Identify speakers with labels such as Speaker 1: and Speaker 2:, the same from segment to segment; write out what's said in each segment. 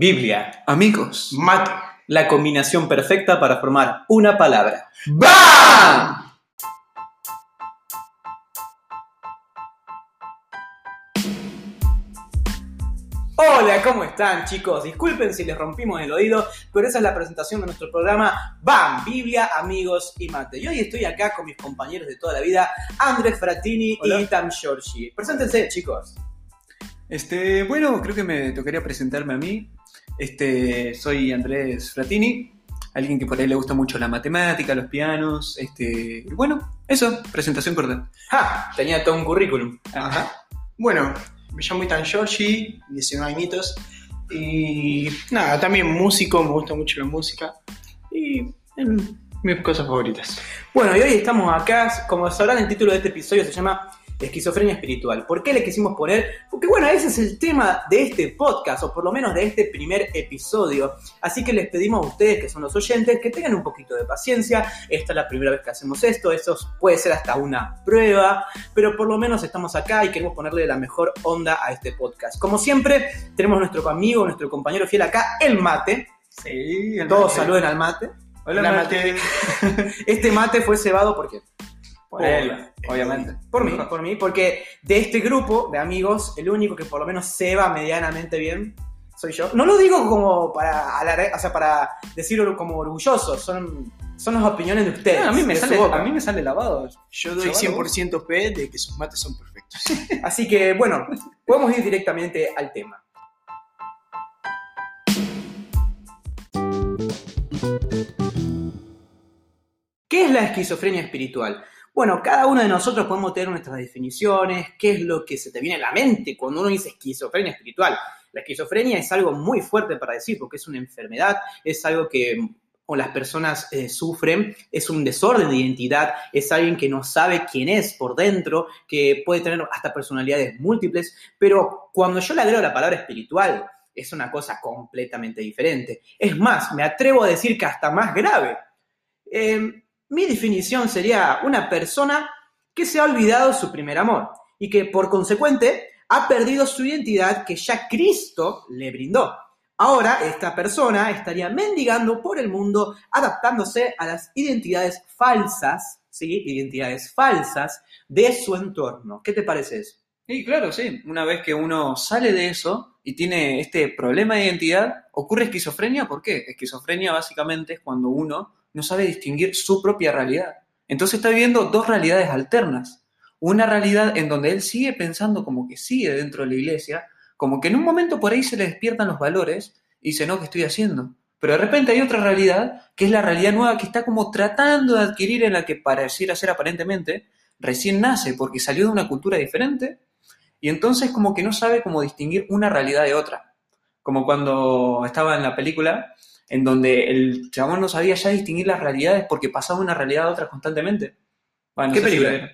Speaker 1: Biblia,
Speaker 2: Amigos.
Speaker 3: Mate.
Speaker 1: la combinación perfecta para formar una palabra.
Speaker 2: ¡Bam!
Speaker 1: Hola, ¿cómo están chicos? Disculpen si les rompimos el oído, pero esa es la presentación de nuestro programa BAM, Biblia, Amigos y Mate. Y hoy estoy acá con mis compañeros de toda la vida, Andrés Fratini
Speaker 2: Hola.
Speaker 1: y Tam Giorgi. Preséntense, chicos.
Speaker 2: Este, bueno, creo que me tocaría presentarme a mí. Este, soy Andrés Fratini, alguien que por ahí le gusta mucho la matemática, los pianos. Este, y bueno, eso, presentación corta.
Speaker 1: ¡Ja! Tenía todo un currículum.
Speaker 3: Ajá. Bueno, me llamo Itan Giorgi, 19 añitos. Y nada, también músico, me gusta mucho la música. Y en mis cosas favoritas.
Speaker 1: Bueno, y hoy estamos acá, como sabrán, el título de este episodio se llama Esquizofrenia Espiritual. ¿Por qué le quisimos poner? Porque bueno, ese es el tema de este podcast, o por lo menos de este primer episodio. Así que les pedimos a ustedes, que son los oyentes, que tengan un poquito de paciencia. Esta es la primera vez que hacemos esto, esto puede ser hasta una prueba, pero por lo menos estamos acá y queremos ponerle la mejor onda a este podcast. Como siempre, tenemos nuestro amigo, nuestro compañero fiel acá, el mate.
Speaker 2: Sí,
Speaker 1: Todos saluden al mate.
Speaker 2: Hola,
Speaker 3: Hola,
Speaker 2: Mate.
Speaker 1: Este mate fue cebado porque
Speaker 2: Por él, obviamente.
Speaker 1: Por mí, por mí, porque de este grupo de amigos, el único que por lo menos se va medianamente bien soy yo. No lo digo como para o sea, para decirlo como orgulloso, son, son las opiniones de ustedes.
Speaker 2: Ah, a, mí me sale, a mí me sale lavado.
Speaker 3: Yo doy
Speaker 2: Chavalo.
Speaker 3: 100% fe de que sus mates son perfectos.
Speaker 1: Así que, bueno, podemos ir directamente al tema. ¿Qué es la esquizofrenia espiritual? Bueno, cada uno de nosotros podemos tener nuestras definiciones, qué es lo que se te viene a la mente cuando uno dice esquizofrenia espiritual. La esquizofrenia es algo muy fuerte para decir porque es una enfermedad, es algo que o las personas eh, sufren, es un desorden de identidad, es alguien que no sabe quién es por dentro, que puede tener hasta personalidades múltiples, pero cuando yo le agrego la palabra espiritual, es una cosa completamente diferente. Es más, me atrevo a decir que hasta más grave. Eh, mi definición sería una persona que se ha olvidado su primer amor y que por consecuente ha perdido su identidad que ya Cristo le brindó. Ahora esta persona estaría mendigando por el mundo, adaptándose a las identidades falsas, ¿sí? Identidades falsas de su entorno. ¿Qué te parece eso?
Speaker 2: Sí, claro, sí. Una vez que uno sale de eso y tiene este problema de identidad, ocurre esquizofrenia. ¿Por qué? Esquizofrenia básicamente es cuando uno no sabe distinguir su propia realidad. Entonces está viviendo dos realidades alternas. Una realidad en donde él sigue pensando como que sigue dentro de la iglesia, como que en un momento por ahí se le despiertan los valores y dice, no, ¿qué estoy haciendo? Pero de repente hay otra realidad, que es la realidad nueva que está como tratando de adquirir en la que pareciera ser aparentemente, recién nace porque salió de una cultura diferente y entonces como que no sabe cómo distinguir una realidad de otra. Como cuando estaba en la película en donde el chabón no sabía ya distinguir las realidades porque pasaba de una realidad a otra constantemente. Bueno, no
Speaker 1: ¿Qué
Speaker 2: sé
Speaker 1: película?
Speaker 2: vieron.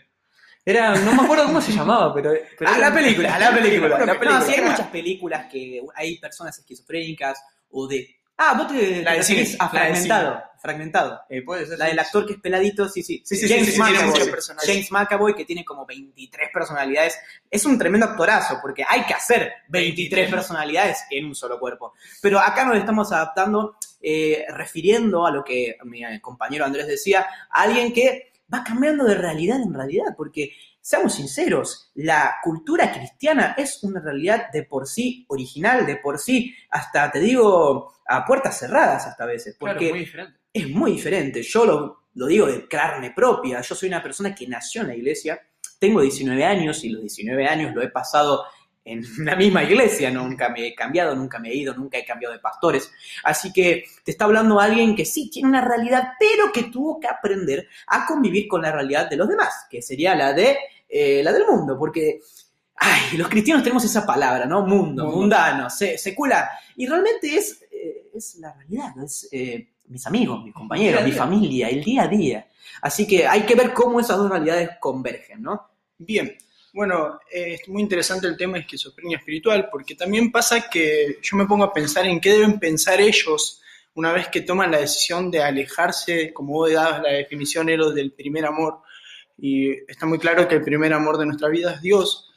Speaker 2: Era, no me acuerdo cómo se llamaba, pero... pero
Speaker 1: a
Speaker 2: era-
Speaker 1: la película, a la película.
Speaker 2: La
Speaker 1: No,
Speaker 2: película.
Speaker 1: sí, hay muchas películas que hay personas esquizofrénicas o de... Ah, vos te,
Speaker 3: La
Speaker 1: te
Speaker 3: de cine,
Speaker 1: referís a fragmentado. Fragmentado.
Speaker 2: Eh, puede ser,
Speaker 1: La
Speaker 2: sí.
Speaker 1: del actor que es peladito, sí, sí. James McAvoy. James McAvoy, que tiene como 23 personalidades. Es un tremendo actorazo, porque hay que hacer 23 personalidades en un solo cuerpo. Pero acá nos estamos adaptando, eh, refiriendo a lo que mi eh, compañero Andrés decía, a alguien que va cambiando de realidad en realidad, porque seamos sinceros, la cultura cristiana es una realidad de por sí original, de por sí, hasta te digo, a puertas cerradas hasta a veces,
Speaker 2: Claro,
Speaker 1: porque
Speaker 2: muy diferente.
Speaker 1: es muy diferente. Yo lo, lo digo de carne propia. Yo soy una persona que nació en la iglesia. Tengo 19 años y los 19 años lo he pasado en la misma iglesia. Nunca me he cambiado, nunca me he ido, nunca he cambiado de pastores. Así que te está hablando alguien que sí tiene una realidad, pero que tuvo que aprender a convivir con la realidad de los demás, que sería la de eh, la del mundo. Porque, ay, los cristianos tenemos esa palabra, ¿no? Mundo,
Speaker 2: Mundo.
Speaker 1: mundano, se- secular. Y realmente es, eh, es la realidad, es eh, mis amigos, mis compañeros, mi familia, el día a día. Así que hay que ver cómo esas dos realidades convergen, ¿no?
Speaker 3: Bien, bueno, es muy interesante el tema de esquizofrenia espiritual, porque también pasa que yo me pongo a pensar en qué deben pensar ellos una vez que toman la decisión de alejarse, como vos dabas la definición, Ero, del primer amor. Y está muy claro que el primer amor de nuestra vida es Dios,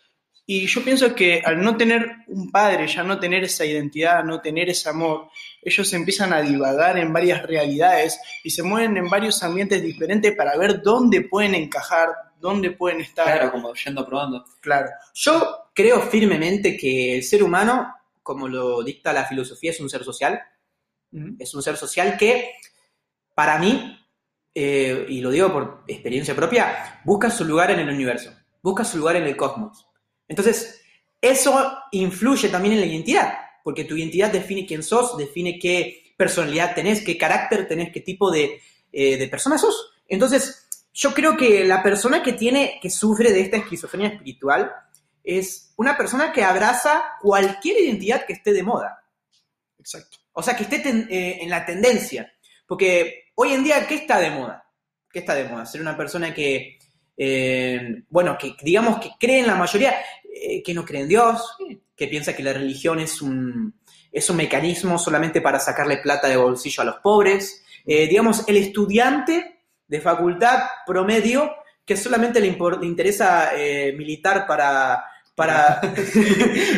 Speaker 3: Y yo pienso que al no tener un padre, ya no tener esa identidad, no tener ese amor, ellos empiezan a divagar en varias realidades y se mueven en varios ambientes diferentes para ver dónde pueden encajar, dónde pueden estar.
Speaker 2: Claro, como yendo probando.
Speaker 3: Claro.
Speaker 1: Yo creo firmemente que el ser humano, como lo dicta la filosofía, es un ser social. Es un ser social que, para mí, eh, y lo digo por experiencia propia, busca su lugar en el universo, busca su lugar en el cosmos. Entonces, eso influye también en la identidad, porque tu identidad define quién sos, define qué personalidad tenés, qué carácter tenés, qué tipo de, eh, de persona sos. Entonces, yo creo que la persona que tiene, que sufre de esta esquizofrenia espiritual, es una persona que abraza cualquier identidad que esté de moda.
Speaker 3: Exacto.
Speaker 1: O sea, que esté ten- eh, en la tendencia. Porque hoy en día, ¿qué está de moda? ¿Qué está de moda? Ser una persona que, eh, bueno, que digamos que cree en la mayoría, eh, que no cree en Dios, que piensa que la religión es un, es un mecanismo solamente para sacarle plata de bolsillo a los pobres. Eh, digamos, el estudiante de facultad promedio que solamente le, interesa militar para... para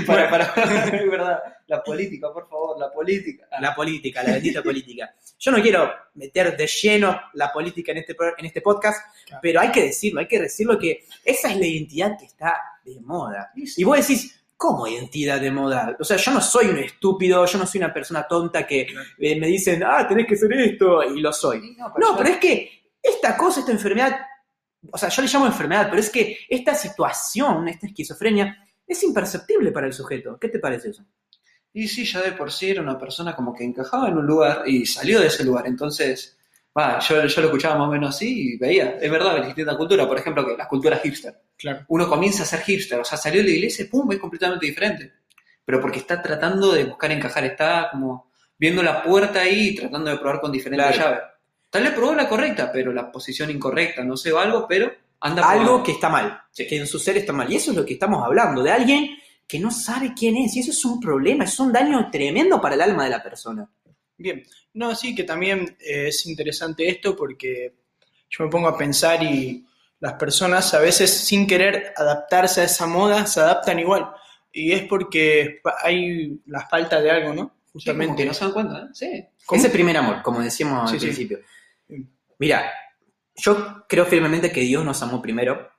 Speaker 2: para, para, es verdad. La política, por favor, la política.
Speaker 1: La política, la bendita política. Yo no quiero meter de lleno la política en este, en este podcast,
Speaker 3: Claro.
Speaker 1: pero hay que decirlo, hay que decirlo que esa es la identidad que está de moda. Y vos decís, ¿cómo identidad de moda? O sea, yo no soy un estúpido, yo no soy una persona tonta que eh, me dicen, ah, tenés que ser esto, y lo soy.
Speaker 2: No,
Speaker 1: pero es que esta cosa, esta enfermedad, o sea, yo le llamo enfermedad, pero es que esta situación, esta esquizofrenia, es imperceptible para el sujeto. ¿Qué te parece eso?
Speaker 2: Y sí, ya de por sí era una persona como que encajaba en un lugar y salió de ese lugar. Entonces, va, yo, yo lo escuchaba más o menos así y veía, es verdad, la distinta cultura. Por ejemplo, que la cultura hipster.
Speaker 3: Claro.
Speaker 2: Uno comienza a ser hipster, o sea, salió de la iglesia y pum, es completamente diferente. Pero porque está tratando de buscar encajar, está como viendo la puerta ahí y tratando de probar con diferentes
Speaker 1: Claro.
Speaker 2: llaves. Tal vez probó la correcta, pero la posición incorrecta, no sé, o algo, pero anda
Speaker 1: Algo
Speaker 2: probando.
Speaker 1: que está mal,
Speaker 2: Sí.
Speaker 1: que en su ser está mal. Y eso es lo que estamos hablando, de alguien que no sabe quién es. Y eso es un problema, es un daño tremendo para el alma de la persona.
Speaker 3: Bien. No, sí, que también eh, es interesante esto porque yo me pongo a pensar y las personas a veces sin querer adaptarse a esa moda se adaptan igual. Y es porque hay la falta de algo, ¿no?
Speaker 2: Sí, como
Speaker 3: Justamente.
Speaker 2: que no se dan cuenta, ¿eh? Sí.
Speaker 3: ¿Cómo?
Speaker 1: Ese primer amor, como decíamos
Speaker 3: Sí,
Speaker 1: al
Speaker 3: sí.
Speaker 1: principio. Mira, yo creo firmemente que Dios nos amó primero.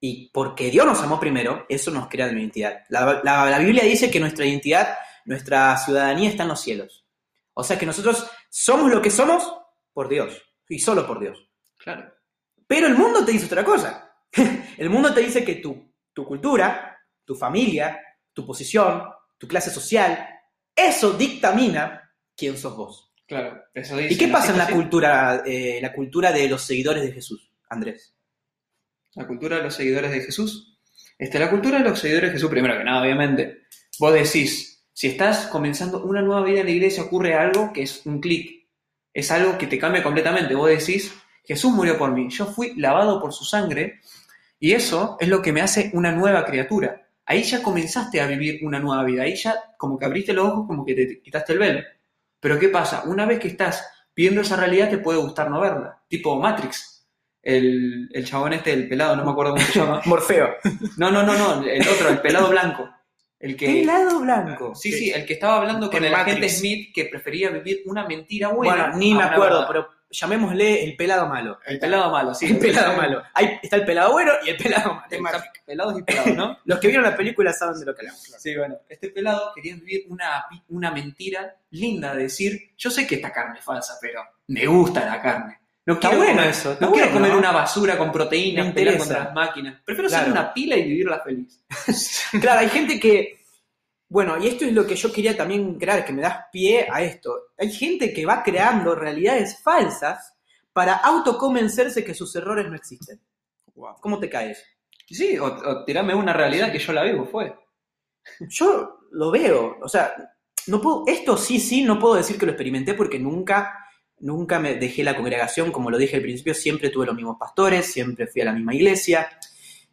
Speaker 1: Y porque Dios nos amó primero, eso nos crea una identidad. La, la- la Biblia dice que nuestra identidad, nuestra ciudadanía está en los cielos. O sea que nosotros somos lo que somos por Dios. Y solo por Dios.
Speaker 2: Claro.
Speaker 1: Pero el mundo te dice otra cosa. El mundo te dice que tu, tu cultura, tu familia, tu posición, tu clase social, eso dictamina quién sos vos.
Speaker 2: Claro, eso
Speaker 1: ¿Y
Speaker 2: dicen,
Speaker 1: qué pasa en la cultura, eh, la cultura de los seguidores de Jesús, Andrés?
Speaker 2: La cultura de los seguidores de Jesús. Este, la cultura de los seguidores de Jesús, primero que nada, obviamente. Vos decís, si estás comenzando una nueva vida en la iglesia, ocurre algo que es un clic. Es algo que te cambia completamente. Vos decís, Jesús murió por mí, yo fui lavado por su sangre, y eso es lo que me hace una nueva criatura. Ahí ya comenzaste a vivir una nueva vida, ahí ya como que abriste los ojos, como que te quitaste el velo. Pero ¿qué pasa? Una vez que estás viendo esa realidad, te puede gustar no verla. Tipo Matrix. El, el chabón este, el pelado, no me acuerdo cómo se llama.
Speaker 1: Morfeo.
Speaker 2: No, no, no, no, el otro, el pelado blanco. El que.
Speaker 1: Pelado blanco.
Speaker 2: Sí, sí, el que estaba hablando con el agente. Smith que prefería vivir una mentira buena.
Speaker 1: Bueno, ni me acuerdo,
Speaker 2: verdad.
Speaker 1: pero llamémosle el pelado malo.
Speaker 2: El pelado malo, sí.
Speaker 1: El pelado malo. Ahí está el pelado bueno y el pelado malo.
Speaker 2: Está Pelados y pelados, ¿no?
Speaker 1: Los que vieron la película saben de lo que hablamos.
Speaker 2: Sí, bueno, este pelado quería vivir una, una mentira linda, de decir, yo sé que esta carne es falsa, pero me gusta la carne. No
Speaker 1: Está
Speaker 2: quiero
Speaker 1: bueno
Speaker 2: comer,
Speaker 1: eso,
Speaker 2: no quiero
Speaker 1: bueno,
Speaker 2: comer
Speaker 1: ¿no?
Speaker 2: una basura con proteínas, pelear contra las máquinas. Prefiero
Speaker 1: Claro.
Speaker 2: ser una pila y vivirla feliz.
Speaker 1: Claro, hay gente que. Bueno, y esto es lo que yo quería también crear, que me das pie a esto. Hay gente que va creando realidades falsas para autoconvencerse que sus errores no existen. ¿Cómo te caes?
Speaker 2: Sí, o, o tirame una realidad que yo la vivo, fue.
Speaker 1: Yo lo veo, o sea, no puedo, esto sí, sí, no puedo decir que lo experimenté porque nunca, nunca me dejé la congregación, como lo dije al principio, siempre tuve los mismos pastores, siempre fui a la misma iglesia.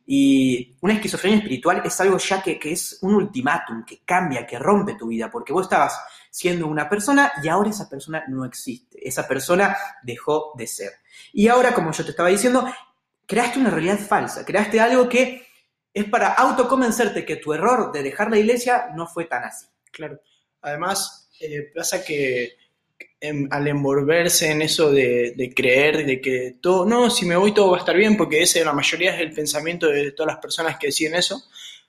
Speaker 1: Y una esquizofrenia espiritual es algo ya que, que es un ultimátum, que cambia, que rompe tu vida, porque vos estabas siendo una persona y ahora esa persona no existe, esa persona dejó de ser. Y ahora, como yo te estaba diciendo, creaste una realidad falsa, creaste algo que es para autoconvencerte que tu error de dejar la iglesia no fue tan así.
Speaker 3: Claro. Además, eh, pasa que em, al envolverse en eso de, creer de que todo, no, si me voy todo va a estar bien, porque ese la mayoría es el pensamiento de todas las personas que deciden eso,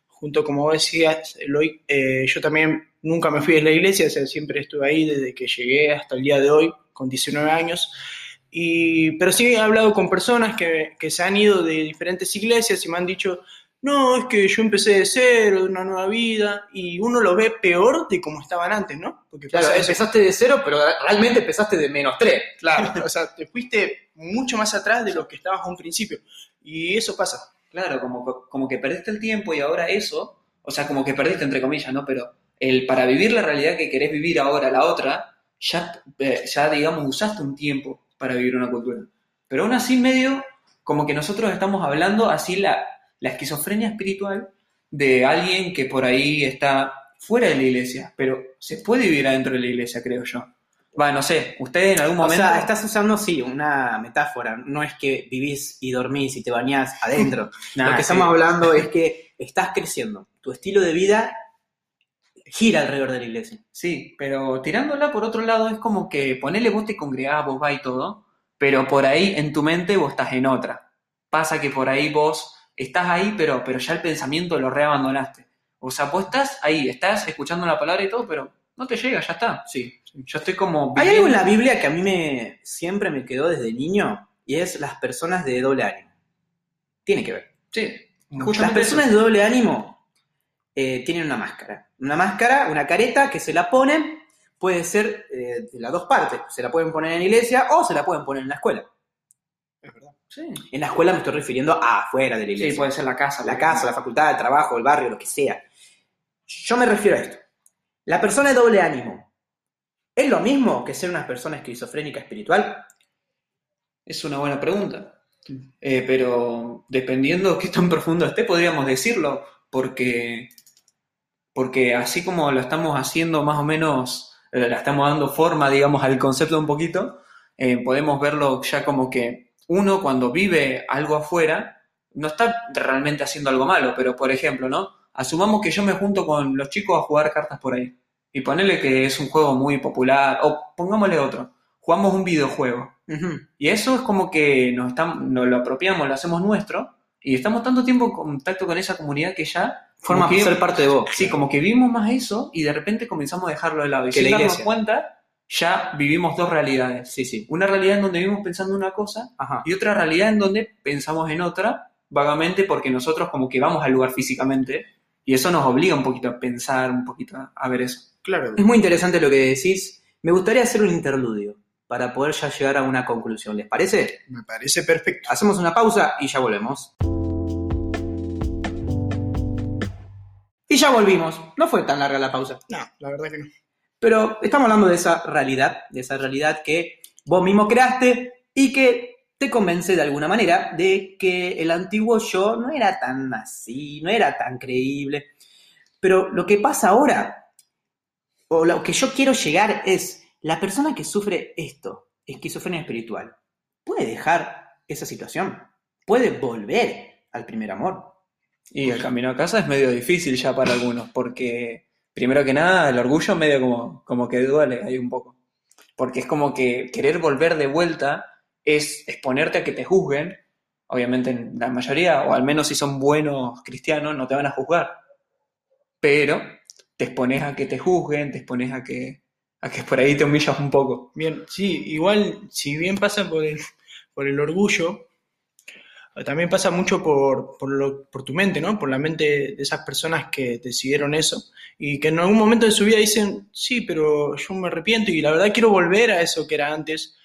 Speaker 3: junto como decías, Eloy, eh, yo también nunca me fui de la iglesia, o siempre estuve ahí desde que llegué hasta el día de hoy, con 19 años, y, pero sí he hablado con personas que se han ido de diferentes iglesias y me han dicho, no, es que yo empecé de cero, de una nueva vida, y uno lo ve peor de como estaban antes, ¿no? Porque
Speaker 1: Claro, empezaste de cero, pero realmente empezaste de menos tres.
Speaker 3: Claro, o sea, te fuiste mucho más atrás de lo que estabas a un principio. Y eso pasa.
Speaker 2: Claro, como, como que perdiste el tiempo y ahora eso, o sea, como que perdiste entre comillas, ¿no? Pero el para vivir la realidad que querés vivir ahora, la otra, ya, eh, ya digamos, usaste un tiempo para vivir una cultura. Pero aún así medio, como que nosotros estamos hablando así la, la esquizofrenia espiritual de alguien que por ahí está fuera de la iglesia, pero se puede vivir adentro de la iglesia, creo yo. Va, no sé, ustedes en algún
Speaker 1: O
Speaker 2: momento...
Speaker 1: sea, estás usando, sí, una metáfora. No es que vivís y dormís y te bañás adentro.
Speaker 2: Nah,
Speaker 1: Lo que
Speaker 2: sí.
Speaker 1: estamos hablando es que estás creciendo. Tu estilo de vida gira alrededor de la iglesia.
Speaker 2: Sí, pero tirándola por otro lado es como que ponele vos te congregás, vos vas y todo, pero por ahí en tu mente vos estás en otra. Pasa que por ahí vos estás ahí, pero, pero ya el pensamiento lo reabandonaste. O sea, vos estás ahí, estás escuchando la palabra y todo, pero no te llega, ya está.
Speaker 1: Sí.
Speaker 2: Yo estoy como...
Speaker 1: Hay algo en la Biblia que a mí me siempre me quedó desde niño y es las personas de doble ánimo. Tiene que ver.
Speaker 2: Sí,
Speaker 1: Las personas de doble ánimo eh, tienen una máscara. Una máscara, una careta que se la ponen, puede ser eh, de las dos partes. Se la pueden poner en la iglesia o se la pueden poner en la escuela.
Speaker 3: Es verdad.
Speaker 2: Sí.
Speaker 1: En la escuela me estoy refiriendo a afuera de la iglesia.
Speaker 2: Sí, puede ser la casa.
Speaker 1: la casa, la facultad, el trabajo, el barrio, lo que sea. Yo me refiero a esto. La persona de doble ánimo, ¿es lo mismo que ser una persona esquizofrénica espiritual?
Speaker 2: Es una buena pregunta. Eh, pero dependiendo qué tan profundo esté, podríamos decirlo, porque, porque así como lo estamos haciendo más o menos, eh, le estamos dando forma, digamos, al concepto un poquito, eh, podemos verlo ya como que uno cuando vive algo afuera, no está realmente haciendo algo malo, pero por ejemplo, ¿no? Asumamos que yo me junto con los chicos a jugar cartas por ahí, y ponele que es un juego muy popular, o pongámosle otro, jugamos un videojuego. Y eso es como que nos, estamos, nos lo apropiamos, lo hacemos nuestro, y estamos tanto tiempo en contacto con esa comunidad que ya...
Speaker 1: Forma
Speaker 2: que-
Speaker 1: ser parte de vos.
Speaker 2: Sí, como que vimos más eso y de repente comenzamos a dejarlo de lado. Y
Speaker 1: Que
Speaker 2: sin
Speaker 1: la
Speaker 2: darnos cuenta, ya vivimos dos realidades.
Speaker 1: Sí, sí.
Speaker 2: Una realidad en donde vivimos pensando una cosa
Speaker 1: Ajá.
Speaker 2: y otra realidad en donde pensamos en otra vagamente porque nosotros como que vamos al lugar físicamente y eso nos obliga un poquito a pensar, un poquito a- a ver eso.
Speaker 3: Claro.
Speaker 1: Es muy interesante lo que decís. Me gustaría hacer un interludio para poder ya llegar a una conclusión. ¿Les parece?
Speaker 3: Me parece perfecto.
Speaker 1: Hacemos una pausa y ya volvemos. Y ya volvimos. No fue tan larga la pausa.
Speaker 3: No, la verdad que no.
Speaker 1: Pero estamos hablando de esa realidad, de esa realidad que vos mismo creaste y que te convence de alguna manera de que el antiguo yo no era tan así, no era tan creíble. Pero lo que pasa ahora, o lo que yo quiero llegar es, la persona que sufre esto, esquizofrenia espiritual, ¿puede dejar esa situación? ¿Puede volver al primer amor?
Speaker 2: Y el camino a casa es medio difícil ya para algunos, porque primero que nada el orgullo medio como, como que duele ahí un poco. Porque es como que querer volver de vuelta es exponerte a que te juzguen. Obviamente en la mayoría, o al menos si son buenos cristianos, no te van a juzgar. Pero te expones a que te juzguen, te expones a que, a que por ahí te humillas un poco.
Speaker 3: Bien, sí, igual, si bien pasa por el, por el orgullo, también pasa mucho por, por, lo- por tu mente, ¿no? Por la mente de esas personas que decidieron eso y que en algún momento de su vida dicen, sí, pero yo me arrepiento y la verdad quiero volver a eso que era antes,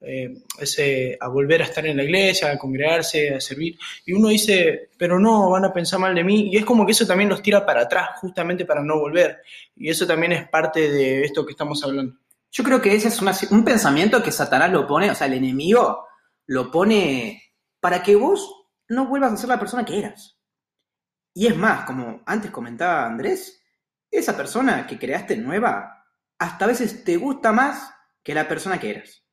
Speaker 3: eh, ese, a volver a estar en la iglesia, a congregarse, a servir. Y uno dice, pero no, van a pensar mal de mí. Y es como que eso también los tira para atrás, justamente para no volver. Y eso también es parte de esto que estamos hablando.
Speaker 1: Yo creo que ese es un pensamiento que Satanás lo pone, o sea, el enemigo lo pone para que vos no vuelvas a ser la persona que eras. Y es más, como antes comentaba Andrés, esa persona que creaste nueva, hasta a veces te gusta más que la persona que eras.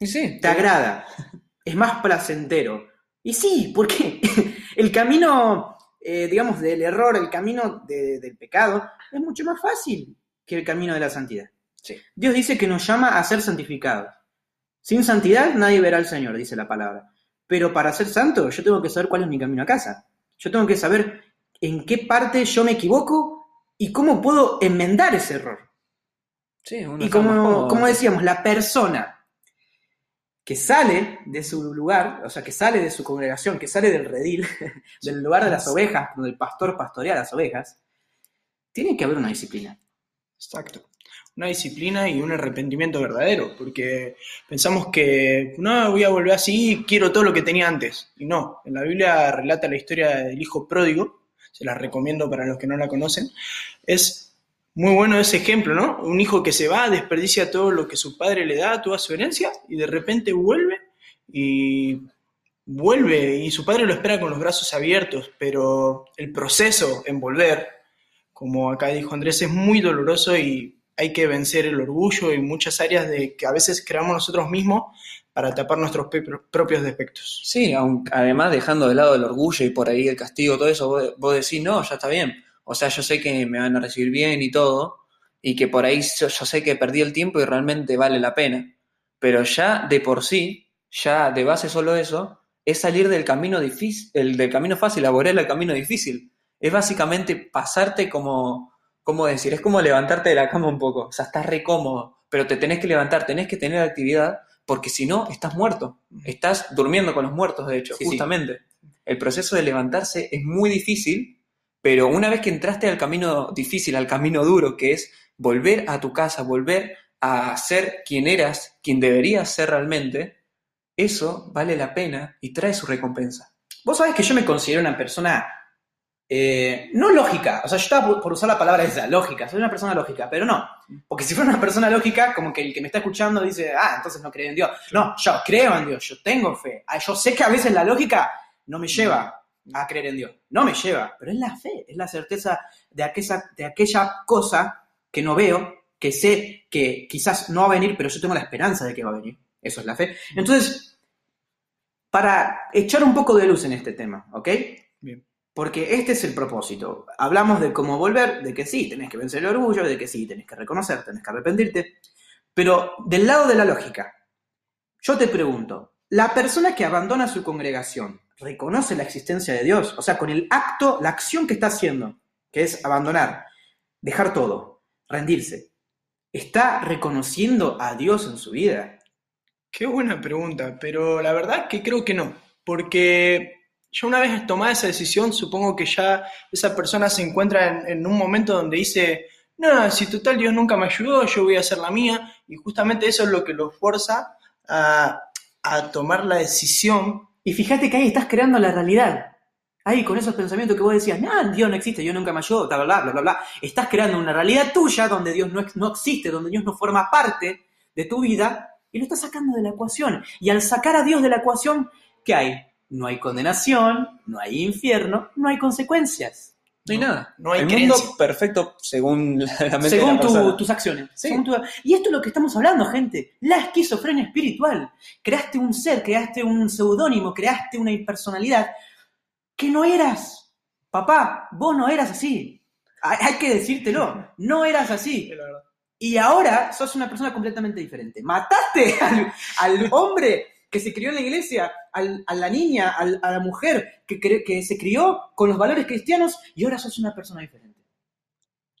Speaker 2: Y sí,
Speaker 1: Te agrada, es más placentero. Y sí, ¿por qué? El camino eh, digamos, del error, el camino de- del pecado, es mucho más fácil que el camino de la santidad.
Speaker 2: Sí.
Speaker 1: Dios dice que nos llama a ser santificados. Sin santidad nadie verá al Señor, dice la palabra. Pero para ser santo, yo tengo que saber cuál es mi camino a casa. Yo tengo que saber en qué parte yo me equivoco y cómo puedo enmendar ese error.
Speaker 2: Sí,
Speaker 1: Y como, como decíamos, la persona que sale de su lugar, o sea, que sale de su congregación, que sale del redil, del lugar de las ovejas, donde el pastor pastorea las ovejas, tiene que haber una disciplina.
Speaker 3: Exacto. Una disciplina y un arrepentimiento verdadero, porque pensamos que no, voy a volver así, quiero todo lo que tenía antes. Y no, en la Biblia relata la historia del hijo pródigo, se la recomiendo para los que no la conocen. Es muy bueno ese ejemplo, ¿no? Un hijo que se va, desperdicia todo lo que su padre le da, toda su herencia, y de repente vuelve y vuelve y su padre lo espera con los brazos abiertos, pero el proceso en volver, como acá dijo Andrés, es muy doloroso y hay que vencer el orgullo y muchas áreas de que a veces creamos nosotros mismos para tapar nuestros propios defectos.
Speaker 2: Sí, aun- además dejando de lado el orgullo y por ahí el castigo, todo eso, vos, decís, no, ya está bien. O sea, yo sé que me van a recibir bien y todo, y que por ahí yo, sé que perdí el tiempo y realmente vale la pena. Pero ya de por sí, ya de base solo eso, es salir del camino difícil, el, camino fácil a volver al camino difícil. Es básicamente pasarte como, ¿cómo decir? Es como levantarte de la cama un poco. O sea, estás re cómodo, pero te tenés que levantar, tenés que tener actividad, porque si no, estás muerto. Estás durmiendo con los muertos, de hecho,
Speaker 1: Sí, sí.
Speaker 2: justamente. El proceso de levantarse es muy difícil, pero una vez que entraste al camino difícil, al camino duro, que es volver a tu casa, volver a ser quien eras, quien deberías ser realmente, eso vale la pena y trae su recompensa.
Speaker 1: Vos sabés que yo me considero una persona eh, no lógica, o sea, yo estaba por- usar la palabra esa, lógica, soy una persona lógica, pero no, porque si fuera una persona lógica, como que el que me está escuchando dice, ah, entonces no cree en Dios. No, yo creo en Dios, yo tengo fe. Ah, Yo sé que a veces la lógica no me lleva a creer en Dios, no me lleva, pero es la fe, es la certeza de aquella, de aquella cosa que no veo, que sé que quizás no va a venir, pero yo tengo la esperanza de que va a venir. Eso es la fe. Entonces, para echar un poco de luz en este tema, ¿ok?
Speaker 3: Bien.
Speaker 1: Porque este es el propósito. Hablamos de cómo volver, de que sí, tenés que vencer el orgullo, de que sí, tenés que reconocer, tenés que arrepentirte. Pero del lado de la lógica, yo te pregunto, ¿la persona que abandona su congregación reconoce la existencia de Dios? O sea, con el acto, la acción que está haciendo, que es abandonar, dejar todo, rendirse, ¿está reconociendo a Dios en su vida?
Speaker 3: Qué buena pregunta, pero la verdad que creo que no, porque ya una vez tomada esa decisión, supongo que ya esa persona se encuentra en, en un momento donde dice, no, si total Dios nunca me ayudó, yo voy a hacer la mía, y justamente eso es lo que lo fuerza a, a tomar la decisión.
Speaker 1: Y fíjate que ahí estás creando la realidad. Ahí con esos pensamientos que vos decías, no, Dios no existe, Dios nunca me ayudó, bla, bla, bla, bla, bla. Estás creando una realidad tuya donde Dios no, no existe, donde Dios no forma parte de tu vida y lo estás sacando de la ecuación. Y al sacar a Dios de la ecuación, ¿qué hay? No hay condenación, no hay infierno, no hay consecuencias.
Speaker 2: No hay nada.
Speaker 3: no hay
Speaker 2: El mundo
Speaker 3: creencia.
Speaker 2: perfecto según la la mente
Speaker 1: Según
Speaker 2: de la
Speaker 1: tu-
Speaker 2: persona.
Speaker 1: tus acciones.
Speaker 2: Sí.
Speaker 1: según tu- Y esto es lo que estamos hablando, gente. La esquizofrenia espiritual. Creaste un ser, creaste un seudónimo, creaste una impersonalidad que no eras. Papá, vos no eras así. Hay, hay que decírtelo. No eras así. Y ahora sos una persona completamente diferente. Mataste al, al hombre que se crió en la iglesia, al- a la niña, al- a la mujer que, cre- que se crió con los valores cristianos y ahora sos una persona diferente.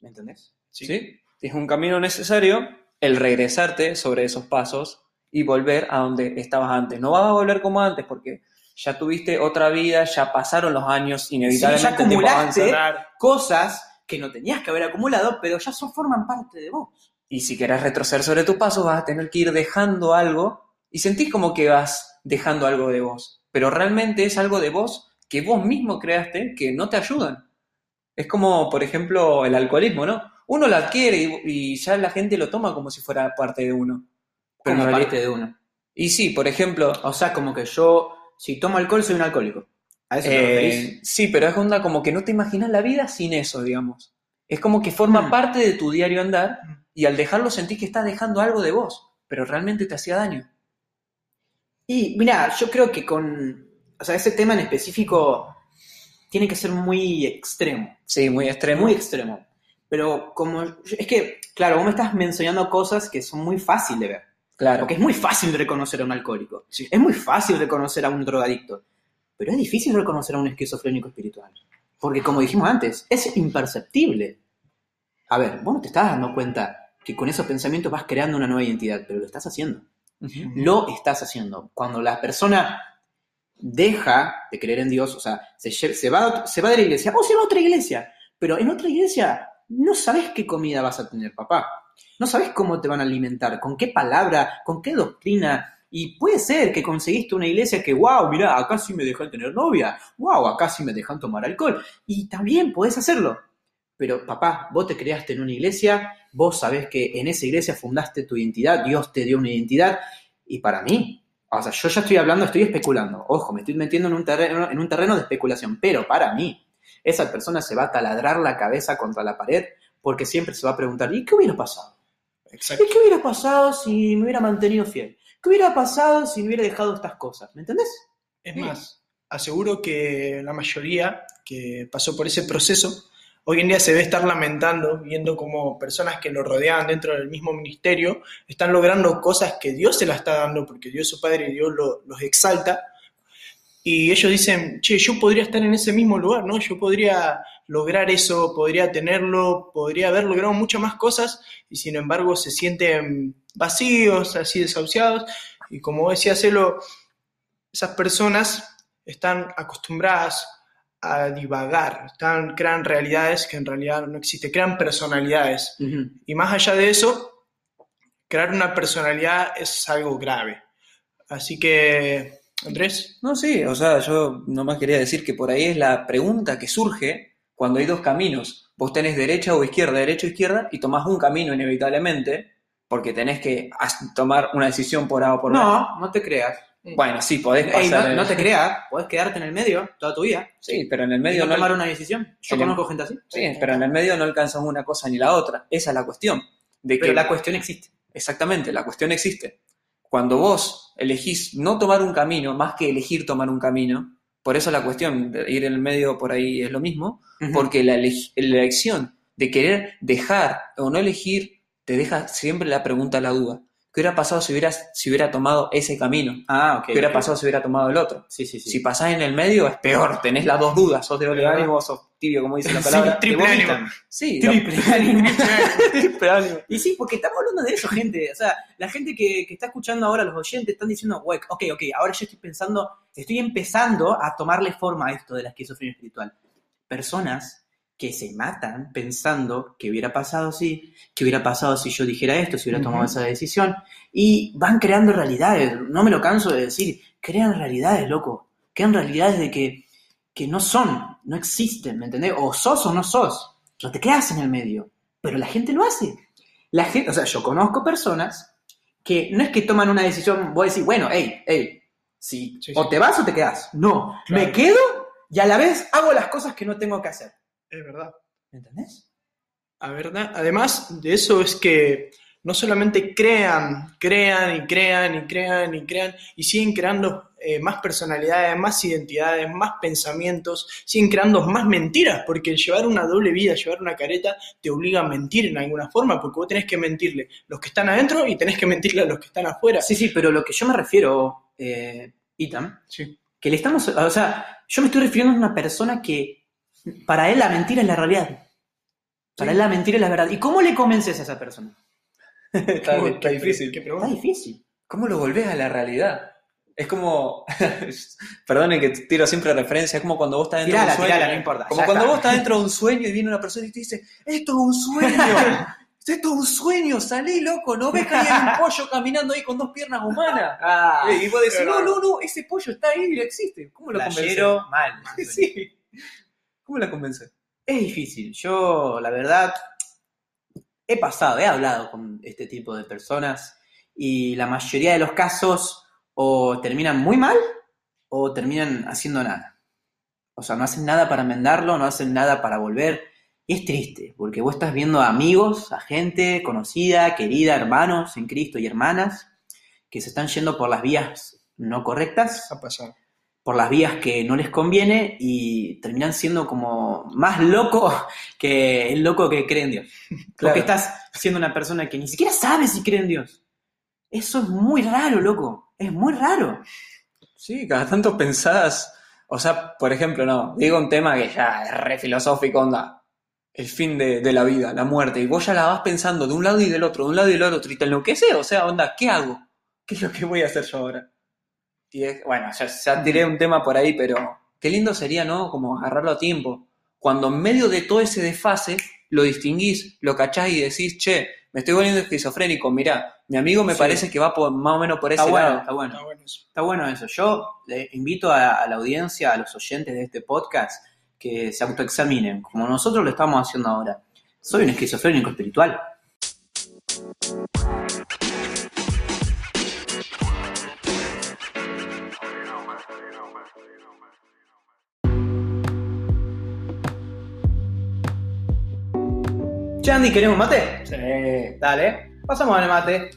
Speaker 1: ¿Me entendés?
Speaker 2: ¿Sí? Es un camino necesario el regresarte sobre esos pasos y volver a donde estabas antes. No vas a volver como antes porque ya tuviste otra vida, ya pasaron los años, inevitablemente
Speaker 1: Sí, ya acumulaste. cosas que no tenías que haber acumulado, pero ya son, forman parte de vos.
Speaker 2: Y si querés retroceder sobre tus pasos, vas a tener que ir dejando algo y sentís como que vas dejando algo de vos. Pero realmente es algo de vos que vos mismo creaste que no te ayudan. Es como, por ejemplo, el alcoholismo, ¿no? Uno lo adquiere y, y ya la gente lo toma como si fuera parte de uno. Pero
Speaker 1: Como parte de uno.
Speaker 2: Y sí, por ejemplo,
Speaker 1: O sea, como que yo, si tomo alcohol, soy un alcohólico. ¿A eso te
Speaker 2: eh, sí, pero es onda como que no te imaginas la vida sin eso, digamos. Es como que forma
Speaker 1: Mm.
Speaker 2: parte de tu diario andar
Speaker 3: Mm.
Speaker 2: y al dejarlo sentís que estás dejando algo de vos, pero realmente te hacía daño.
Speaker 1: Y mira, yo creo que con, o sea, ese tema en específico tiene que ser muy extremo.
Speaker 2: Sí, muy extremo.
Speaker 1: Muy extremo. Pero como. Es que, claro, vos me estás mencionando cosas que son muy fáciles de ver.
Speaker 2: claro.
Speaker 1: Porque es muy fácil reconocer a un alcohólico.
Speaker 3: Sí.
Speaker 1: Es muy fácil reconocer a un drogadicto. Pero es difícil reconocer a un esquizofrénico espiritual. Porque como dijimos antes, es imperceptible. A ver, vos no te estás dando cuenta que con esos pensamientos vas creando una nueva identidad, pero lo estás haciendo. Lo estás haciendo. Cuando la persona deja de creer en Dios, o sea, se, va, se va de la iglesia o se va a otra iglesia, pero en otra iglesia no sabes qué comida vas a tener, papá. No sabes cómo te van a alimentar, con qué palabra, con qué doctrina. Y puede ser que conseguiste una iglesia que, wow, mira, acá sí me dejan tener novia, wow, acá sí me dejan tomar alcohol. Y también podés hacerlo. Pero papá, vos te creaste en una iglesia, vos sabés que en esa iglesia fundaste tu identidad, Dios te dio una identidad. Y para mí, o sea, yo ya estoy hablando, estoy especulando. Ojo, me estoy metiendo en un terreno, en un terreno de especulación. Pero para mí, esa persona se va a taladrar la cabeza contra la pared porque siempre se va a preguntar, ¿y qué hubiera pasado?
Speaker 3: Exacto.
Speaker 1: ¿Y qué hubiera pasado si me hubiera mantenido fiel? ¿Qué hubiera pasado si me hubiera dejado estas cosas? ¿Me entendés?
Speaker 3: Es más, aseguro que la mayoría que pasó por ese proceso, hoy en día se ve estar lamentando, viendo como personas que lo rodean dentro del mismo ministerio están logrando cosas que Dios se las está dando, porque Dios su Padre y Dios lo- los exalta. Y ellos dicen, che, yo podría estar en ese mismo lugar, ¿no? Yo podría lograr eso, podría tenerlo, podría haber logrado muchas más cosas, y sin embargo se sienten vacíos, así desahuciados. Y como decía Celo, esas personas están acostumbradas a divagar, están, crean realidades que en realidad no existen, crean personalidades. Y más allá de eso, crear una personalidad es algo grave. Así que, Andrés,
Speaker 2: No, sí, o sea, yo nomás quería decir que por ahí es la pregunta que surge cuando hay dos caminos. Vos tenés derecha o izquierda, derecha o izquierda, y tomás un camino inevitablemente, porque tenés que tomar una decisión por A o por B.
Speaker 1: No, no te creas.
Speaker 2: Bueno, sí, podés
Speaker 1: Ey,
Speaker 2: pasar
Speaker 1: no,
Speaker 2: el-
Speaker 1: no te creas, podés quedarte en el medio toda tu vida.
Speaker 2: Sí, pero en el
Speaker 1: Y
Speaker 2: medio
Speaker 1: no
Speaker 2: no...
Speaker 1: tomar una decisión. Yo
Speaker 2: en el-
Speaker 1: conozco gente así.
Speaker 2: Sí, pero en el medio no alcanzan una cosa ni la otra. Esa es la cuestión. De
Speaker 1: Pero
Speaker 2: que
Speaker 1: la cuestión existe.
Speaker 2: Exactamente, la cuestión existe. Cuando vos elegís no tomar un camino, más que elegir tomar un camino, por eso la cuestión de ir en el medio por ahí es lo mismo, porque la, ele- la elección de querer dejar o no elegir te deja siempre la pregunta, la duda. ¿Qué hubiera pasado si hubieras, si hubiera tomado ese camino?
Speaker 1: Ah, ok.
Speaker 2: ¿Qué hubiera pasado si hubiera tomado el otro?
Speaker 1: Sí, sí, sí.
Speaker 2: Si pasás en el medio es peor, tenés las dos dudas, sos de ánimo, sos tibio, como dice la
Speaker 3: Sí,
Speaker 2: palabra.
Speaker 3: triple
Speaker 2: te vomitan.
Speaker 3: ánimo.
Speaker 2: Sí,
Speaker 1: Triple
Speaker 2: triple ánimo.
Speaker 1: Y sí, porque estamos hablando de eso, gente. O sea, la gente que, que está escuchando ahora, los oyentes, están diciendo, "Güey, ok, ok, ahora yo estoy pensando, estoy empezando a tomarle forma a esto de la esquizofrenia espiritual. Personas que se matan pensando que hubiera pasado si, que hubiera pasado si yo dijera esto, si hubiera tomado esa decisión, y van creando realidades. No me lo canso de decir, crean realidades, loco. Crean realidades de que, que no son, no existen, ¿me entendés? O sos o no sos. No te quedas en el medio. Pero la gente lo hace. La gente, o sea, yo conozco personas que no es que toman una decisión, voy a decir, bueno, hey, hey, si
Speaker 3: Sí,
Speaker 1: o te vas o te quedas. No,
Speaker 3: Claro.
Speaker 1: me quedo y a la vez hago las cosas que no tengo que hacer.
Speaker 3: Es verdad.
Speaker 1: ¿Me entendés?
Speaker 3: A verdad, además de eso es que no solamente crean, crean y crean y crean y crean y siguen creando eh, más personalidades, más identidades, más pensamientos, siguen creando más mentiras, porque llevar una doble vida, llevar una careta, te obliga a mentir en alguna forma, porque vos tenés que mentirle a los que están adentro y tenés que mentirle a los que están afuera.
Speaker 1: Sí, sí, pero lo que yo me refiero, eh,
Speaker 3: Sí.
Speaker 1: que le estamos, o sea, yo me estoy refiriendo a una persona que para él la mentira es la realidad. Para
Speaker 3: Sí.
Speaker 1: él la mentira es la verdad. ¿Y cómo le convences a esa persona?
Speaker 2: está,
Speaker 3: ¿Cómo-
Speaker 2: está
Speaker 3: qué-
Speaker 2: difícil.
Speaker 3: qué
Speaker 1: Está difícil.
Speaker 2: ¿Cómo lo volvés a la realidad? Es como, perdonen que tiro siempre referencia, es como cuando vos estás dentro
Speaker 1: Tirala,
Speaker 2: de un sueño.
Speaker 1: tirala, no importa.
Speaker 2: Como cuando
Speaker 1: está.
Speaker 2: vos estás dentro de un sueño y viene una persona y te dice, esto es un sueño, esto es un sueño, salí loco, no ves que hay un pollo caminando ahí con dos piernas humanas.
Speaker 1: Ah,
Speaker 2: y vos decís, no, no, no, ese pollo está ahí y existe. ¿Cómo lo convences?
Speaker 1: playero, mal.
Speaker 2: Sí. ¿Cómo la convences?
Speaker 1: Es difícil. Yo, la verdad, he pasado, he hablado con este tipo de personas y la mayoría de los casos o terminan muy mal o terminan haciendo nada. O sea, no hacen nada para enmendarlo, no hacen nada para volver. Y es triste, porque vos estás viendo a amigos, a gente conocida, querida, hermanos en Cristo y hermanas, que se están yendo por las vías no correctas
Speaker 3: A pasar.
Speaker 1: Por las vías que no les conviene y terminan siendo como más locos que el loco que cree en Dios. Porque estás siendo una persona que ni siquiera sabe si cree en Dios. Eso es muy raro, loco. Es muy raro.
Speaker 2: Sí, cada tanto pensás, o sea, por ejemplo, no, digo un tema que ya es re filosófico, onda, el fin de, de la vida, la muerte, y vos ya la vas pensando de un lado y del otro, de un lado y del otro, y te enloquece, o sea, onda, ¿qué hago? ¿Qué es lo que voy a hacer yo ahora? Y es, bueno, ya, ya tiré un tema por ahí, pero qué lindo sería, ¿no? Como agarrarlo a tiempo. Cuando en medio de todo ese desfase, lo distinguís, lo cachás y decís, che, me estoy volviendo esquizofrénico, mirá, mi amigo me
Speaker 1: Sí.
Speaker 2: parece que va por, más o menos por ese
Speaker 1: Está bueno,
Speaker 2: lado.
Speaker 1: está bueno.
Speaker 3: Está bueno eso.
Speaker 1: Está bueno eso. Yo le invito a, a la audiencia, a los oyentes de este podcast, que se autoexaminen, como nosotros lo estamos haciendo ahora. ¿Soy un esquizofrénico espiritual? Chandy, ¿queremos mate?
Speaker 2: Sí.
Speaker 1: Dale, pasamos al mate.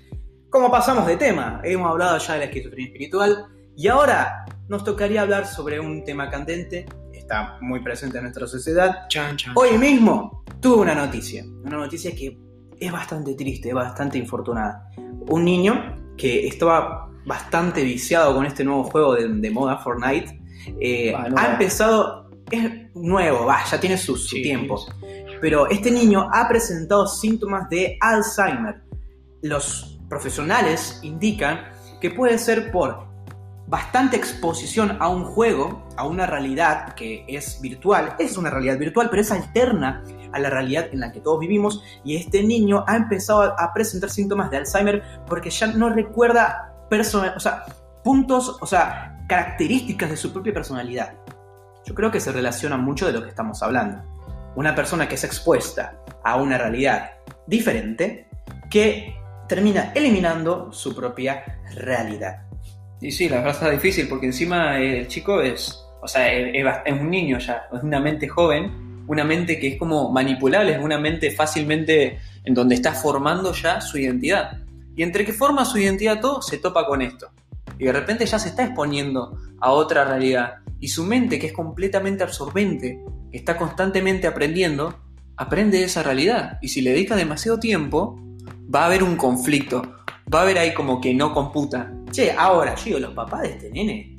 Speaker 1: Como pasamos de tema, hemos hablado ya de la esquizofrenia espiritual y ahora nos tocaría hablar sobre un tema candente, está muy presente en nuestra sociedad.
Speaker 3: Chan, chan.
Speaker 1: Hoy mismo tuve una noticia, una noticia que es bastante triste, bastante infortunada. Un niño que estaba bastante viciado con este nuevo juego de, de moda, Fortnite, eh,
Speaker 2: Ah,
Speaker 1: ha empezado, es nuevo, va, ya tiene su, su
Speaker 3: Sí,
Speaker 1: tiempo.
Speaker 3: sí.
Speaker 1: Pero este niño ha presentado síntomas de Alzheimer. Los profesionales indican que puede ser por bastante exposición a un juego, a una realidad que es virtual. Es una realidad virtual, pero es alterna a la realidad en la que todos vivimos. Y este niño ha empezado a presentar síntomas de Alzheimer porque ya no recuerda persona- o sea, puntos, o sea, características de su propia personalidad. Yo creo que se relaciona mucho de lo que estamos hablando una persona que es expuesta a una realidad diferente que termina eliminando su propia realidad.
Speaker 2: Y sí, la verdad está difícil porque encima el chico es, o sea, es, un niño ya, es una mente joven, una mente que es como manipulable, es una mente fácilmente en donde está formando ya su identidad. Y entre que forma su identidad todo, se topa con esto. Y de repente ya se está exponiendo a otra realidad. Y su mente, que es completamente absorbente, está constantemente aprendiendo, aprende de esa realidad. Y si le dedica demasiado tiempo, va a haber un conflicto. Va a haber ahí como que no computa.
Speaker 1: Che, ahora, yo los papás de este nene,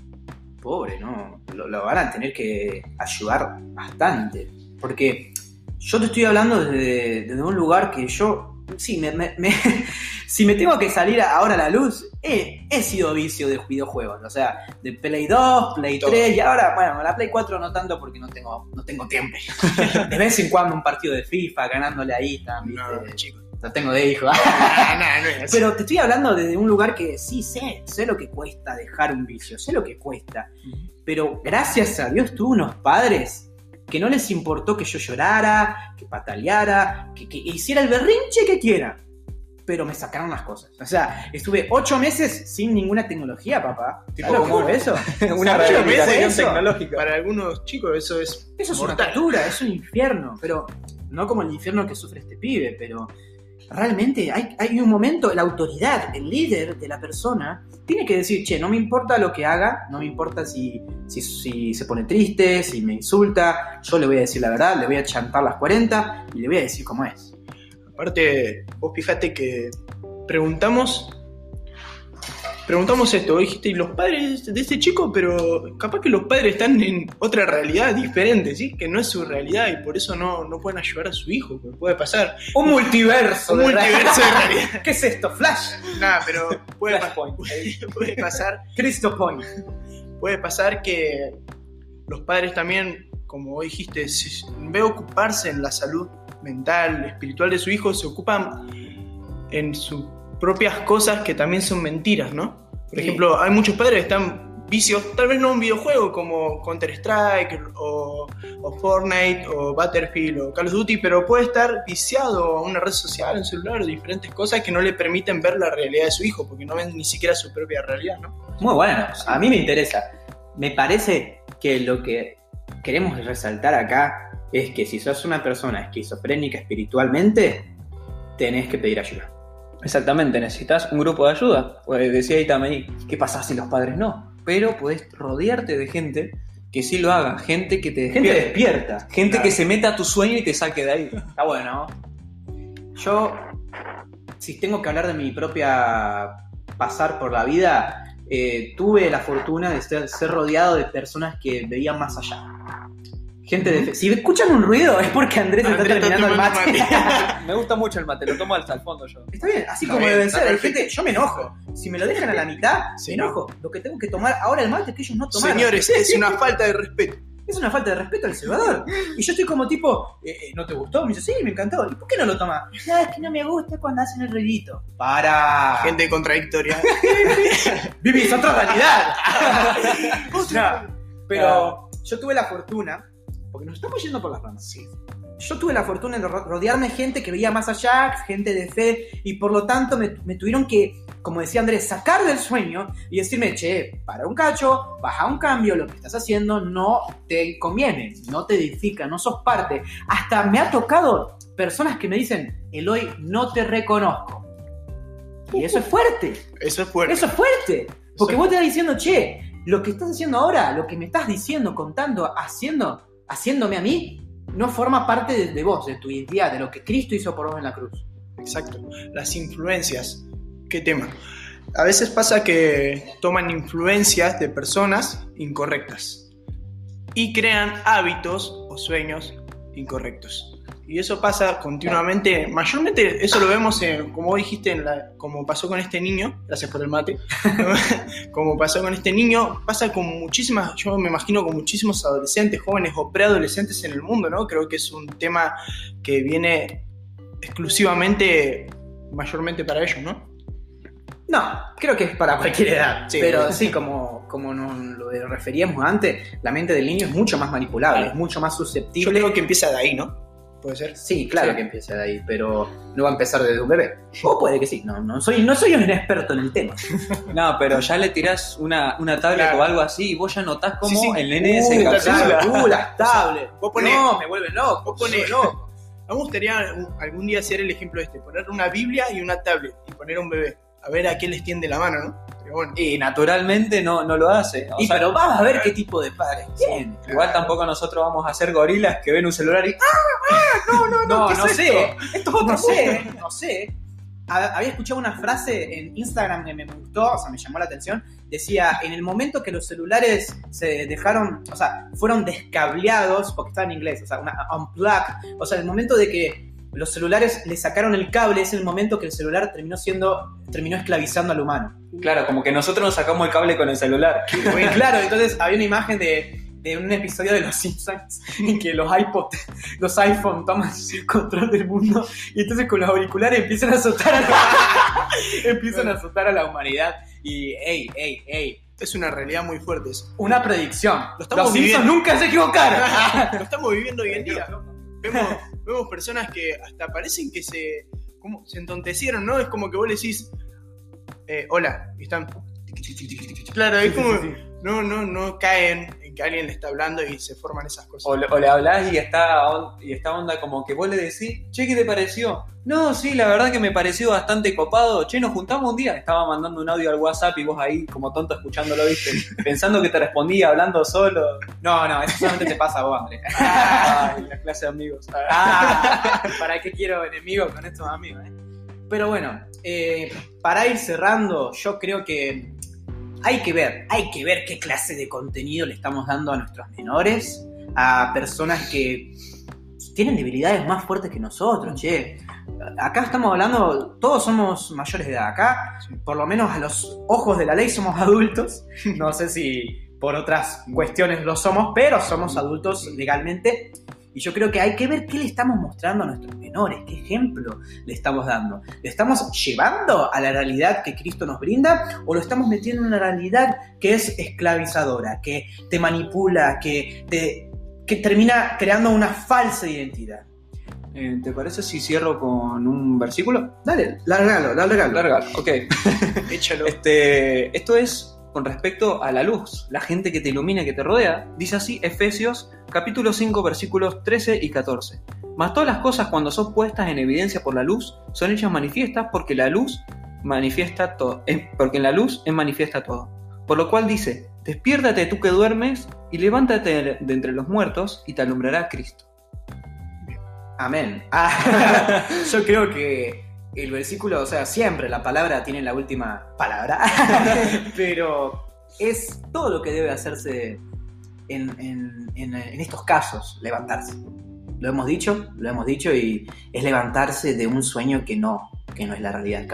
Speaker 1: pobre, ¿no? Lo, van a tener que ayudar bastante. Porque yo te estoy hablando desde un lugar que yo, sí, me, me- me- si me tengo que salir ahora a la luz, he, he sido vicio de videojuegos. O sea, de Play 2, Play
Speaker 3: Todo.
Speaker 1: 3 y ahora, bueno, la Play 4 no tanto porque no tengo, no tengo tiempo. De vez en cuando un partido de FIFA, ganándole ahí también.
Speaker 3: No, chicos.
Speaker 1: No tengo de hijo.
Speaker 3: No, no.
Speaker 1: Pero te estoy hablando desde un lugar que sí sé, sé lo que cuesta dejar un vicio, sé lo que cuesta. Pero gracias a Dios tuve unos padres que no les importó que yo llorara, que pataleara, que, que hiciera el berrinche que quiera. Pero me sacaron las cosas. O sea, estuve ocho meses sin ninguna tecnología, papá.
Speaker 2: Tipo,
Speaker 1: ¿Sabes lo que
Speaker 2: como-
Speaker 1: fue eso?
Speaker 2: una
Speaker 1: ¿Sabes lo que fue
Speaker 2: rehabilitación
Speaker 1: eso?
Speaker 2: tecnológica.
Speaker 3: Para algunos chicos eso es
Speaker 1: Eso es una tortura, es un infierno, pero no como el infierno que sufre este pibe, pero realmente hay, hay un momento, la autoridad, el líder de la persona, tiene que decir, che, no me importa lo que haga, no me importa si, si, si se pone triste, si me insulta, yo le voy a decir la verdad, le voy a chantar las 40 y le voy a decir cómo es.
Speaker 3: Aparte, vos fijate que preguntamos. Preguntamos esto, vos dijiste, ¿y los padres de este chico? Pero capaz que los padres están en otra realidad diferente, ¿sí? Que no es su realidad y por eso no, no pueden ayudar a su hijo, porque puede pasar.
Speaker 1: Un multiverso.
Speaker 3: Un
Speaker 1: de
Speaker 3: multiverso de
Speaker 1: realidad. ¿Qué es esto? Flash.
Speaker 3: Nada, pero puede, pa-
Speaker 2: Flashpoint.
Speaker 3: puede pasar
Speaker 1: Cristo Point.
Speaker 3: puede pasar que los padres también, como vos dijiste, si- en vez de ocuparse en la salud mental, espiritual de su hijo, se ocupan en sus propias cosas que también son mentiras, ¿no? Por
Speaker 1: Sí.
Speaker 3: ejemplo, hay muchos padres que están vicios, tal vez no un videojuego como Counter-Strike o, o Fortnite o Battlefield o Call of Duty, pero puede estar viciado a una red social, un celular o diferentes cosas que no le permiten ver la realidad de su hijo, porque no ven ni siquiera su propia realidad, ¿no?
Speaker 1: Muy bueno, a mí me interesa. Me parece que lo que queremos resaltar acá es que si sos una persona esquizofrénica espiritualmente, tenés que pedir ayuda.
Speaker 2: Exactamente, necesitas un grupo de ayuda. Pues decía también, ¿qué pasa si los padres no? pero podés rodearte de gente que sí lo haga, gente que te
Speaker 1: Gente
Speaker 2: despierte,
Speaker 1: despierta.
Speaker 2: gente
Speaker 1: Claro.
Speaker 2: que se meta a tu sueño y te saque de ahí.
Speaker 1: Está bueno. Yo, si tengo que hablar de mi propia pasar por la vida, eh, tuve la fortuna de ser, ser rodeado de personas que veían más allá. Gente de fe. Si escuchan un ruido es porque Andrés está
Speaker 3: Andrés está
Speaker 1: terminando el mate.
Speaker 2: Me gusta mucho el mate, lo tomo hasta el fondo yo.
Speaker 1: Está bien, así
Speaker 3: Está
Speaker 1: como
Speaker 3: bien,
Speaker 1: debe ser. Hay
Speaker 3: perfecto.
Speaker 1: gente, yo me enojo. Si me lo dejan a la mitad,
Speaker 3: Sí,
Speaker 1: me enojo. Lo que tengo que tomar ahora el mate que ellos no tomaron.
Speaker 3: Señores, es una falta de respeto.
Speaker 1: Es una falta de respeto al cebador. Y yo estoy como tipo, eh, eh, ¿no te gustó? Me dice, sí, me encantó. ¿Y por qué no lo tomas? No, es que no me gusta cuando hacen el ruidito. Para.
Speaker 3: Gente contradictoria.
Speaker 1: Vivís otra realidad. No, pero yo tuve la fortuna, porque nos estamos yendo por las ramas. Yo tuve la fortuna de ro- rodearme de gente que veía más allá, gente de fe, y por lo tanto me, me tuvieron que, como decía Andrés, sacar del sueño y decirme, che, para un cacho, baja un cambio, lo que estás haciendo no te conviene, no te edifica, no sos parte. Hasta me ha tocado personas que me dicen, Eloy, no te reconozco. Y eso es fuerte.
Speaker 3: Eso es fuerte.
Speaker 1: Eso es fuerte. Porque vos te estás diciendo, che, lo que estás haciendo ahora, lo que me estás diciendo, contando, haciendo, haciéndome a mí, no forma parte de, de vos, de tu identidad, de lo que Cristo hizo por vos en la cruz.
Speaker 3: Exacto. Las influencias. ¿Qué tema? A veces pasa que toman influencias de personas incorrectas y crean hábitos o sueños incorrectos. Y eso pasa continuamente, mayormente eso lo vemos, en, como dijiste, en la- como pasó con este niño, gracias por el mate, como pasó con este niño, pasa con muchísimas, yo me imagino con muchísimos adolescentes, jóvenes o preadolescentes en el mundo, ¿no? Creo que es un tema que viene exclusivamente, mayormente para ellos, ¿no?
Speaker 1: No, creo que es para cualquier edad.
Speaker 3: Sí.
Speaker 1: pero sí, como, como nos lo referíamos antes, la mente del niño es mucho más manipulable, es mucho más
Speaker 3: Yo
Speaker 1: susceptible.
Speaker 3: creo que empieza de ahí, ¿no? Puede ser.
Speaker 1: Sí, claro
Speaker 3: Sí.
Speaker 1: que empieza de ahí, pero no va a empezar desde un bebé. O puede que sí, no, no, soy, no soy un experto en el tema.
Speaker 2: No, pero ya le tirás una, una tablet
Speaker 3: Claro.
Speaker 2: o algo así y vos ya notás cómo
Speaker 3: Sí, sí.
Speaker 2: el nene
Speaker 1: Uh,
Speaker 2: se encapsula.
Speaker 1: uh, las tablets.
Speaker 3: Vos ponés-
Speaker 1: no, me vuelven loco.
Speaker 3: vos ponés-
Speaker 1: loco.
Speaker 3: A mí me gustaría algún día hacer el ejemplo este, poner una Biblia y una tablet y poner un bebé. A ver a quién les tiende la mano, ¿no? Bueno.
Speaker 2: Y naturalmente no, no lo hace. O
Speaker 1: Y
Speaker 2: sea,
Speaker 1: pero vas a ver qué tipo de padres tiene.
Speaker 2: Igual tampoco nosotros vamos a ser gorilas que ven un celular y ¡ah!
Speaker 1: No,
Speaker 3: ¿qué
Speaker 1: no
Speaker 3: es
Speaker 1: sé.
Speaker 3: Esto es otra
Speaker 1: No sé, no sé. Ha- Había escuchado una frase en Instagram que me gustó, o sea, me llamó la atención. Decía, en el momento que los celulares se dejaron, o sea, fueron descableados, porque estaba en inglés, o sea, una unplugged, o sea, el momento de que los celulares le sacaron el cable es el momento que el celular terminó siendo, terminó esclavizando al humano.
Speaker 2: Claro, como que nosotros nos sacamos el cable con el celular.
Speaker 1: Claro, entonces había una imagen de, de un episodio de Los Simpsons en que los iPod, los iPhone toman control del mundo y entonces con los auriculares empiezan a azotar a la, empiezan a azotar a la humanidad y ey, ey, ey,
Speaker 3: Es una realidad muy fuerte eso.
Speaker 1: una predicción.
Speaker 3: Lo estamos
Speaker 1: los Simpsons nunca se equivocaron.
Speaker 3: Lo estamos viviendo hoy en día. Vemos, vemos personas que hasta parecen que se, como, se entontecieron, ¿no? Es como que vos le decís, eh, hola, y están... Claro, es como... No, no, no caen en que alguien le está hablando y se forman esas cosas.
Speaker 2: O le, o le hablás y está, y está onda como que vos le decís, che, ¿qué te pareció? No, sí, la verdad que me pareció bastante copado. Che, nos juntamos un día. Estaba mandando un audio al WhatsApp y vos ahí como tonto escuchándolo, viste, pensando que te respondía hablando solo.
Speaker 1: No, no, eso solamente te pasa a vos, Andrés.
Speaker 2: Ay, la clase de amigos.
Speaker 1: Ah, ¿Para qué quiero enemigos con estos amigos? eh? Pero bueno, eh, para ir cerrando, yo creo que hay que ver, hay que ver qué clase de contenido le estamos dando a nuestros menores, a personas que tienen debilidades más fuertes que nosotros, che. Acá estamos hablando, todos somos mayores de edad. Acá, por lo menos a los ojos de la ley, somos adultos. No sé si por otras cuestiones lo somos, pero somos adultos legalmente. Y yo creo que hay que ver qué le estamos mostrando a nuestros menores, qué ejemplo le estamos dando. ¿Le estamos llevando a la realidad que Cristo nos brinda o lo estamos metiendo en una realidad que es esclavizadora, que te manipula, que, te, que termina creando una falsa identidad?
Speaker 2: Eh, ¿Te parece si cierro con un versículo?
Speaker 1: Dale, lárgalo, lárgalo.
Speaker 2: Larga, ok.
Speaker 3: Échalo.
Speaker 2: Este, esto es con respecto a la luz, la gente que te ilumina, que te rodea. Dice así Efesios capítulo 5 versículos 13 y 14. Mas todas las cosas cuando son puestas en evidencia por la luz son hechas manifiestas porque la luz manifiesta todo, eh, porque en la luz es manifiesta todo. Por lo cual dice, Despiértate tú que duermes y levántate de entre los muertos y te alumbrará Cristo.
Speaker 1: Amén. Ah, yo creo que el versículo, o sea, siempre la palabra tiene la última palabra, pero es todo lo que debe hacerse en, en- en- en estos casos, levantarse. Lo hemos dicho, lo hemos dicho y es levantarse de un sueño que no, que no es la realidad.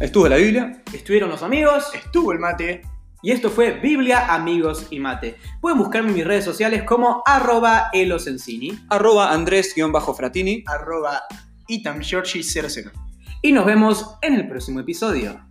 Speaker 2: Estuvo la Biblia.
Speaker 1: Estuvieron los amigos
Speaker 3: Estuvo el mate.
Speaker 1: Y esto fue Biblia, amigos y mate. Pueden buscarme en mis redes sociales como arroba elosencini
Speaker 2: Arroba Andrés-Fratini.
Speaker 3: arroba itamgiorgi00.
Speaker 1: y nos vemos en el próximo episodio.